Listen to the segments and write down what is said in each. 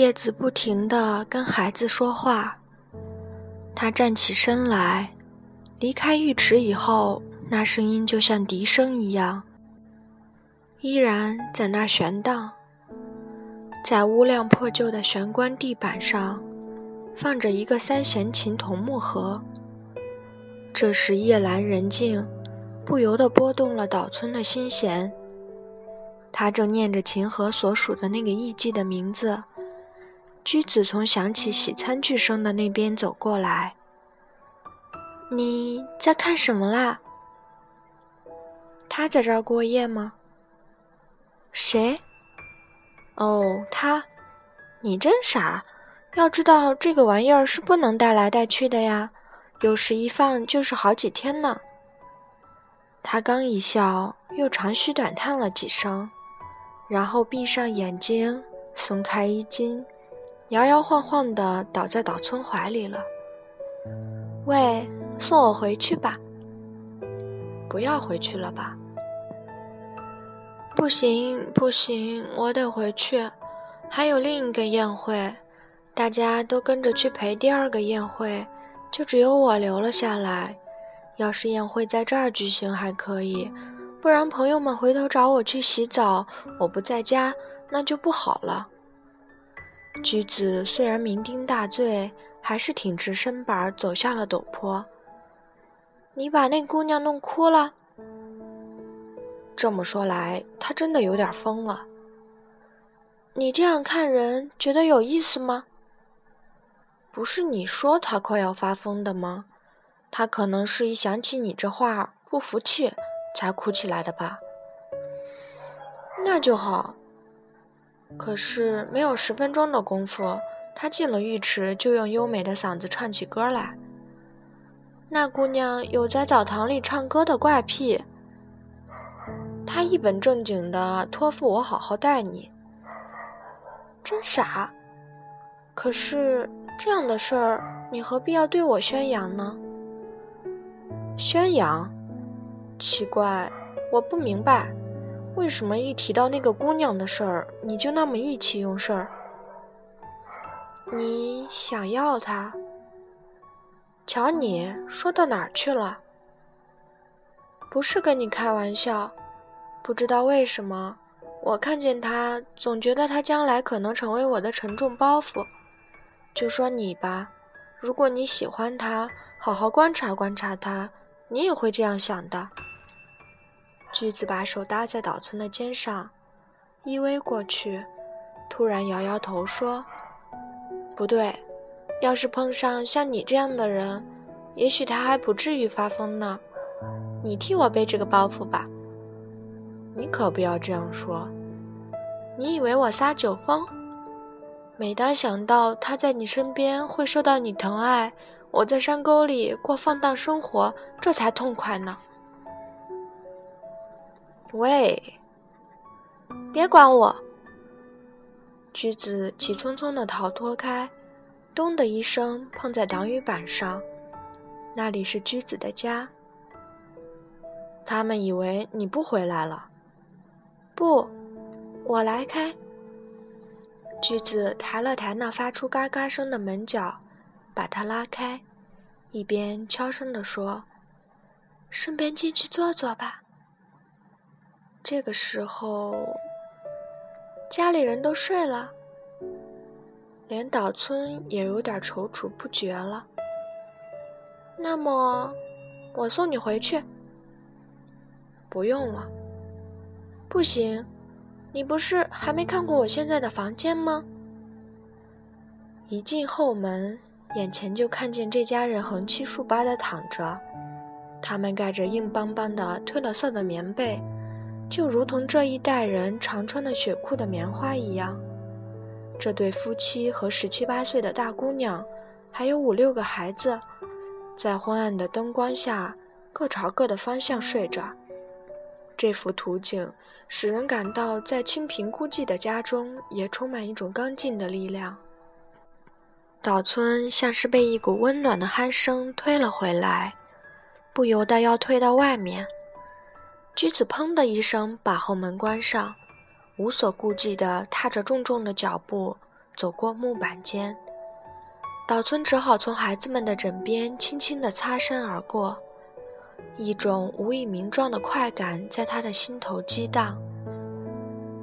叶子不停地跟孩子说话。他站起身来，离开浴池以后，那声音就像笛声一样，依然在那儿悬荡。在乌亮破旧的玄关地板上，放着一个三弦琴桐木盒。这时夜阑人静，不由得拨动了岛村的心弦。他正念着琴盒所属的那个艺妓的名字。居子从响起洗餐具声的那边走过来。你在看什么啦？他在这儿过夜吗？谁？哦，他。你真傻，要知道这个玩意儿是不能带来带去的呀，有时一放就是好几天呢。他刚一笑，又长吁短叹了几声，然后闭上眼睛，松开衣襟。摇摇晃晃地倒在岛村怀里了。喂，送我回去吧。不要回去了吧？不行，不行，我得回去。还有另一个宴会，大家都跟着去陪第二个宴会，就只有我留了下来。要是宴会在这儿举行还可以，不然朋友们回头找我去洗澡，我不在家，那就不好了。菊子虽然酩酊大醉，还是挺直身板儿走下了陡坡。你把那姑娘弄哭了。这么说来，她真的有点疯了。你这样看人，觉得有意思吗？不是你说她快要发疯的吗？她可能是一想起你这话不服气，才哭起来的吧。那就好。可是没有十分钟的功夫，他进了浴池，就用优美的嗓子唱起歌来。那姑娘有在澡堂里唱歌的怪癖。她一本正经的托付我好好待你。真傻。可是这样的事儿，你何必要对我宣扬呢？宣扬？奇怪，我不明白。为什么一提到那个姑娘的事儿，你就那么意气用事儿？你想要她？瞧你说到哪儿去了？不是跟你开玩笑。不知道为什么，我看见她，总觉得她将来可能成为我的沉重包袱。就说你吧，如果你喜欢她，好好观察观察她，你也会这样想的。橘子把手搭在岛村的肩上，依偎过去，突然摇摇头说：“不对，要是碰上像你这样的人，也许他还不至于发疯呢。你替我背这个包袱吧。你可不要这样说。你以为我撒酒疯？每当想到他在你身边会受到你疼爱，我在山沟里过放荡生活，这才痛快呢。”喂，别管我！橘子急匆匆地逃脱开，咚的一声碰在挡雨板上。那里是橘子的家。他们以为你不回来了。不，我来开。橘子抬了抬那发出嘎嘎声的门角，把它拉开，一边悄声地说：“顺便进去坐坐吧。”这个时候，家里人都睡了，连岛村也有点踌躇不决了。那么，我送你回去。不用了。不行，你不是还没看过我现在的房间吗？一进后门，眼前就看见这家人横七竖八的躺着，他们盖着硬邦邦的褪了色的棉被。就如同这一代人常穿的雪裤的棉花一样，这对夫妻和十七八岁的大姑娘，还有五六个孩子，在昏暗的灯光下各朝各的方向睡着。这幅图景使人感到，在清贫孤寂的家中也充满一种刚劲的力量。岛村像是被一股温暖的鼾声推了回来，不由得要退到外面。橘子砰的一声把后门关上，无所顾忌地踏着重重的脚步走过木板间。岛村只好从孩子们的枕边轻轻地擦身而过，一种无以名状的快感在他的心头激荡。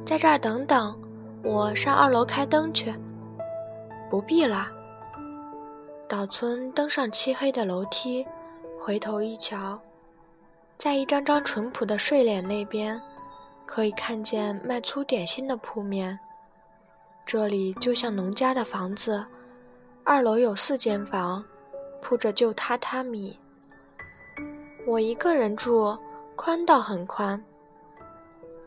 在这儿等等，我上二楼开灯去。不必了。岛村登上漆黑的楼梯，回头一瞧，在一张张淳朴的睡脸那边，可以看见卖粗点心的铺面。这里就像农家的房子，二楼有四间房，铺着旧榻榻米。我一个人住，宽倒很宽。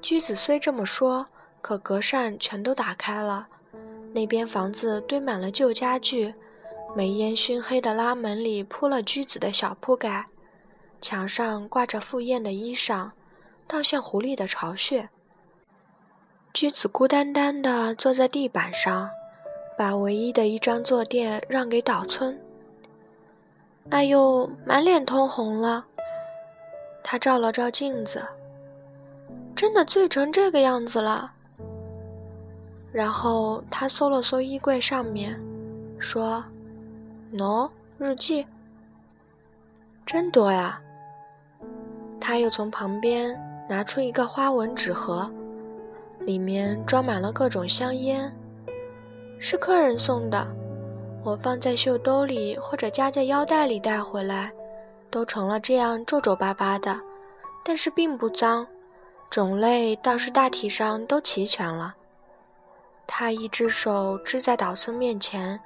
居子虽这么说，可隔扇全都打开了，那边房子堆满了旧家具。煤烟熏黑的拉门里铺了居子的小铺盖，墙上挂着赴宴的衣裳，倒像狐狸的巢穴。居子孤单单地坐在地板上，把唯一的一张坐垫让给岛村。哎呦，满脸通红了。他照了照镜子，真的醉成这个样子了。然后他搜了搜衣柜上面，说。喏，日记真多呀。他又从旁边拿出一个花纹纸盒，里面装满了各种香烟，是客人送的。我放在袖兜里或者夹在腰带里带回来，都成了这样皱皱巴巴的，但是并不脏，种类倒是大体上都齐全了。他一只手支在岛村面前。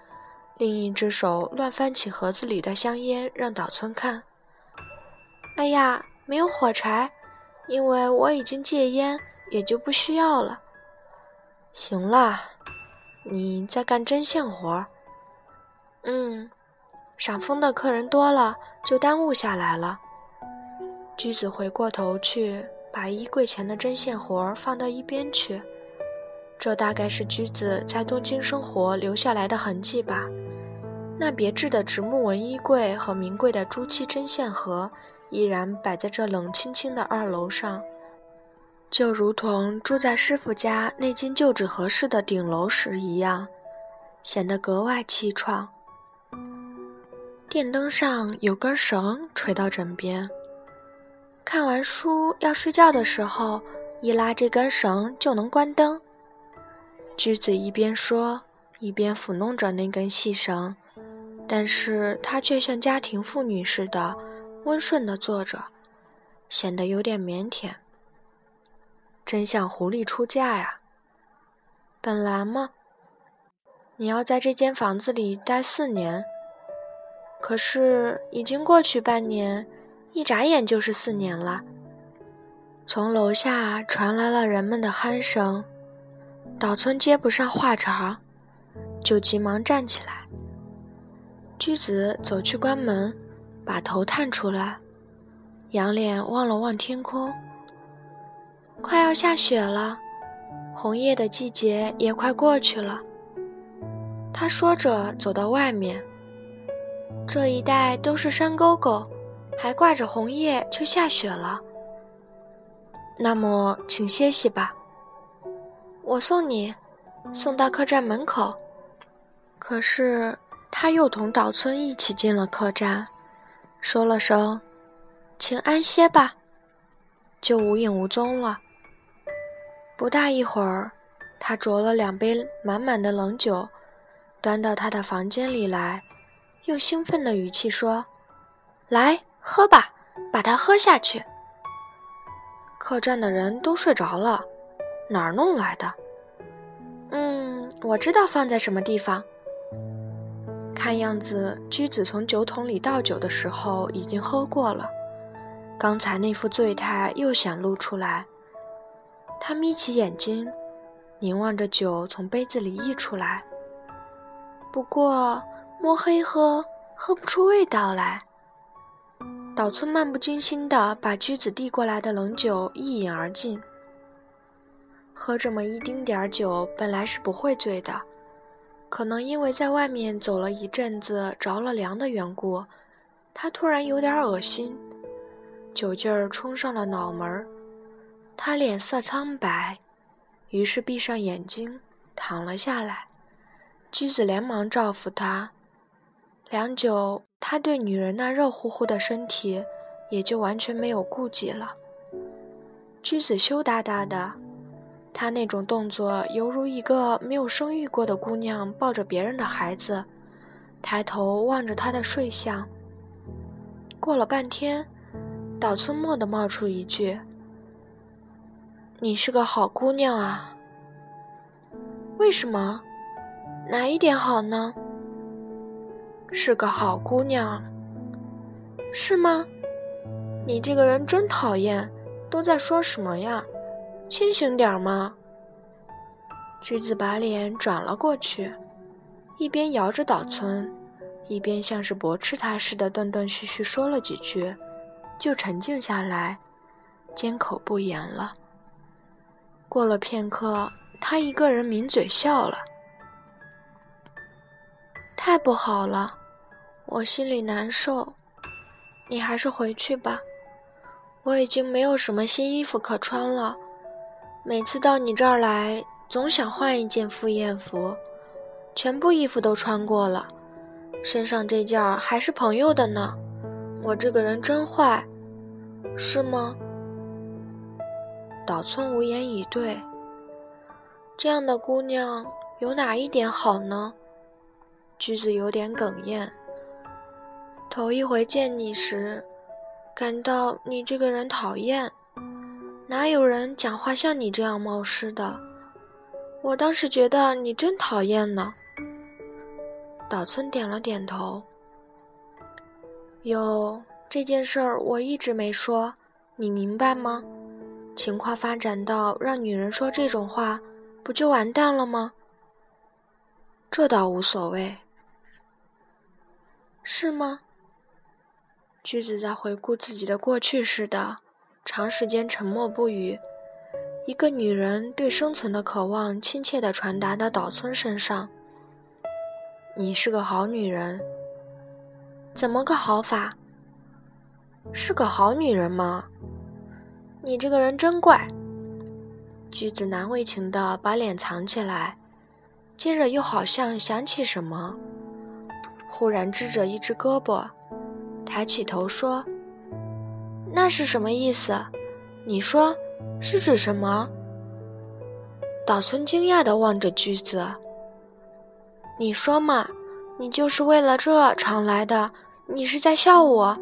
另一只手乱翻起盒子里的香烟，让岛村看。哎呀，没有火柴，因为我已经戒烟，也就不需要了。行了，你在干针线活儿。嗯，赏枫的客人多了，就耽误下来了。居子回过头去，把衣柜前的针线活儿放到一边去。这大概是居子在东京生活留下来的痕迹吧。那别致的直木纹衣柜和名贵的朱漆针线盒，依然摆在这冷清清的二楼上，就如同住在师傅家那间旧纸盒式的顶楼时一样，显得格外凄怆。电灯上有根绳垂到枕边，看完书要睡觉的时候，一拉这根绳就能关灯。居子一边说，一边抚弄着那根细绳。但是她却像家庭妇女似的温顺地坐着，显得有点腼腆。真像狐狸出嫁呀！本来嘛，你要在这间房子里待四年，可是已经过去半年，一眨眼就是四年了。从楼下传来了人们的鼾声，岛村接不上话茬，就急忙站起来。居子走去关门，把头探出来，仰脸望了望天空。快要下雪了，红叶的季节也快过去了。他说着走到外面，这一带都是山沟沟，还挂着红叶，就下雪了。那么，请歇息吧，我送你，送到客栈门口。可是。他又同岛村一起进了客栈，说了声“请安歇吧”，就无影无踪了。不大一会儿，他酌了两杯满满的冷酒，端到他的房间里来，用兴奋的语气说：“来喝吧，把它喝下去。”客栈的人都睡着了，哪儿弄来的？嗯，我知道放在什么地方。看样子，居子从酒桶里倒酒的时候已经喝过了，刚才那副醉态又显露出来。他眯起眼睛，凝望着酒从杯子里溢出来。不过摸黑喝，喝不出味道来。岛村漫不经心地把居子递过来的冷酒一饮而尽。喝这么一丁点儿酒，本来是不会醉的。可能因为在外面走了一阵子着了凉的缘故，他突然有点恶心，酒劲儿冲上了脑门儿，他脸色苍白，于是闭上眼睛躺了下来，驹子连忙照拂他。良久，他对女人那热乎乎的身体也就完全没有顾忌了。驹子羞答答的，他那种动作犹如一个没有生育过的姑娘抱着别人的孩子，抬头望着他的睡相。过了半天，岛村蓦地冒出一句：“你是个好姑娘啊。”为什么？哪一点好呢？是个好姑娘，是吗？你这个人真讨厌，都在说什么呀？清醒点吗！橘子把脸转了过去，一边摇着岛村，一边像是驳斥他似的断断续续说了几句，就沉静下来，缄口不言了。过了片刻。他一个人抿嘴笑了，太不好了，我心里难受。你还是回去吧，我已经没有什么新衣服可穿了。每次到你这儿来，总想换一件赴宴服，全部衣服都穿过了，身上这件还是朋友的呢。我这个人真坏，是吗？岛村无言以对。这样的姑娘有哪一点好呢？橘子有点哽咽。头一回见你时，感到你这个人讨厌，哪有人讲话像你这样冒失的？我当时觉得你真讨厌呢。岛村点了点头。有这件事儿，我一直没说，你明白吗？情况发展到让女人说这种话。不就完蛋了吗？这倒无所谓，是吗？橘子在回顾自己的过去似的，长时间沉默不语。一个女人对生存的渴望，亲切地传达到岛村身上。你是个好女人，怎么个好法？是个好女人吗？你这个人真怪。橘子难为情地把脸藏起来，接着又好像想起什么，忽然支着一只胳膊，抬起头说：“那是什么意思？你说是指什么？”岛村惊讶地望着橘子：“你说嘛，你就是为了这常来的？你是在笑我？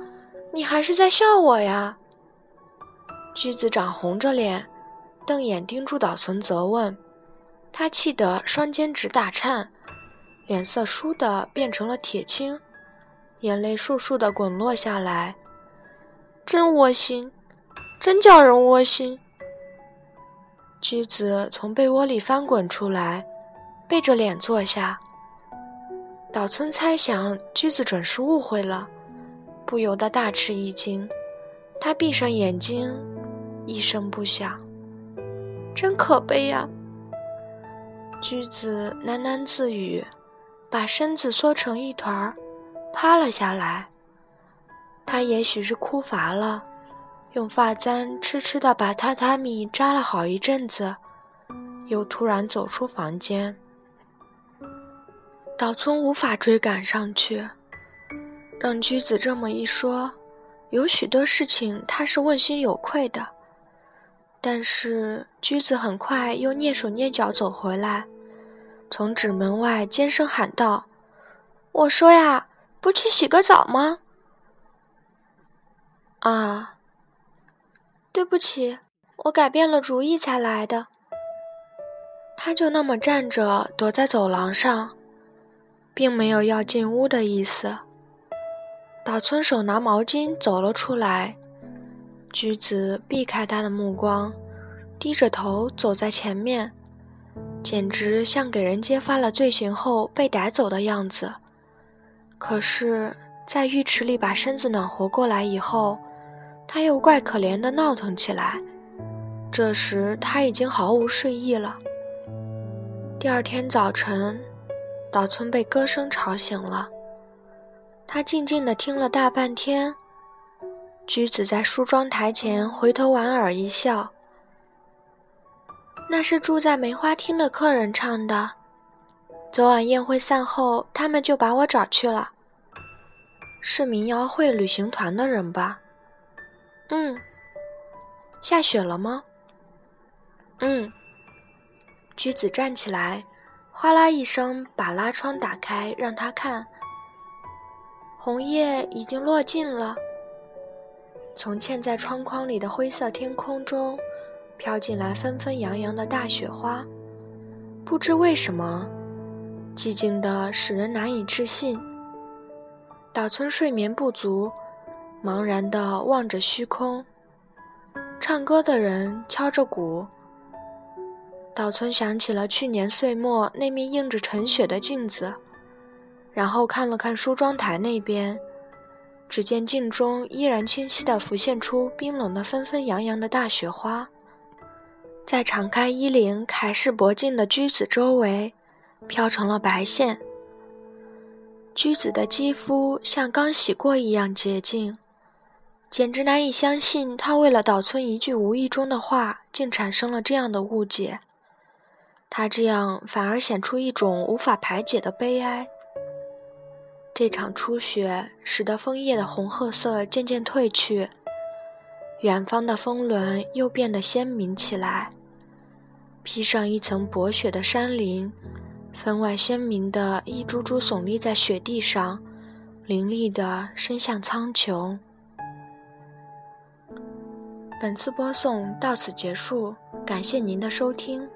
你还是在笑我呀？”橘子长红着脸。瞪眼盯住岛村，责问他，气得双肩直打颤，脸色倏地变成了铁青，眼泪簌簌地滚落下来，真窝心，真叫人窝心。橘子从被窝里翻滚出来，背着脸坐下。岛村猜想橘子准是误会了，不由得大吃一惊，他闭上眼睛，一声不响。真可悲呀！橘子喃喃自语，把身子缩成一团儿，趴了下来。他也许是哭乏了，用发簪痴痴地把榻榻米扎了好一阵子，又突然走出房间。岛村无法追赶上去，让橘子这么一说，有许多事情他是问心有愧的。但是橘子很快又蹑手蹑脚走回来，从纸门外尖声喊道：“我说呀，不去洗个澡吗？”啊，对不起，我改变了主意才来的。他就那么站着，躲在走廊上，并没有要进屋的意思。岛村手拿毛巾走了出来。橘子避开他的目光，低着头走在前面，简直像给人揭发了罪行后被逮走的样子。可是，在浴池里把身子暖和过来以后，他又怪可怜的闹腾起来。这时他已经毫无睡意了。第二天早晨，岛村被歌声吵醒了，他静静地听了大半天。橘子在梳妆台前回头莞尔一笑。那是住在梅花厅的客人唱的。昨晚宴会散后，他们就把我找去了。是民谣会旅行团的人吧？嗯。下雪了吗？嗯。橘子站起来，哗啦一声把拉窗打开，让他看。红叶已经落尽了。从嵌在窗框里的灰色天空中，飘进来纷纷扬扬的大雪花。不知为什么，寂静的使人难以置信。岛村睡眠不足，茫然地望着虚空。唱歌的人敲着鼓。岛村想起了去年岁末那面映着晨雪的镜子，然后看了看梳妆台那边。只见镜中依然清晰地浮现出冰冷的纷纷扬扬的大雪花，在敞开衣领、凯式脖颈的居子周围，飘成了白线。居子的肌肤像刚洗过一样洁净，简直难以相信，他为了岛村一句无意中的话，竟产生了这样的误解。他这样反而显出一种无法排解的悲哀。这场初雪使得枫叶的红褐色渐渐褪去，远方的峰轮又变得鲜明起来。披上一层薄雪的山林，分外鲜明的一株株耸立在雪地上，凌厉地伸向苍穹。本次播送到此结束，感谢您的收听。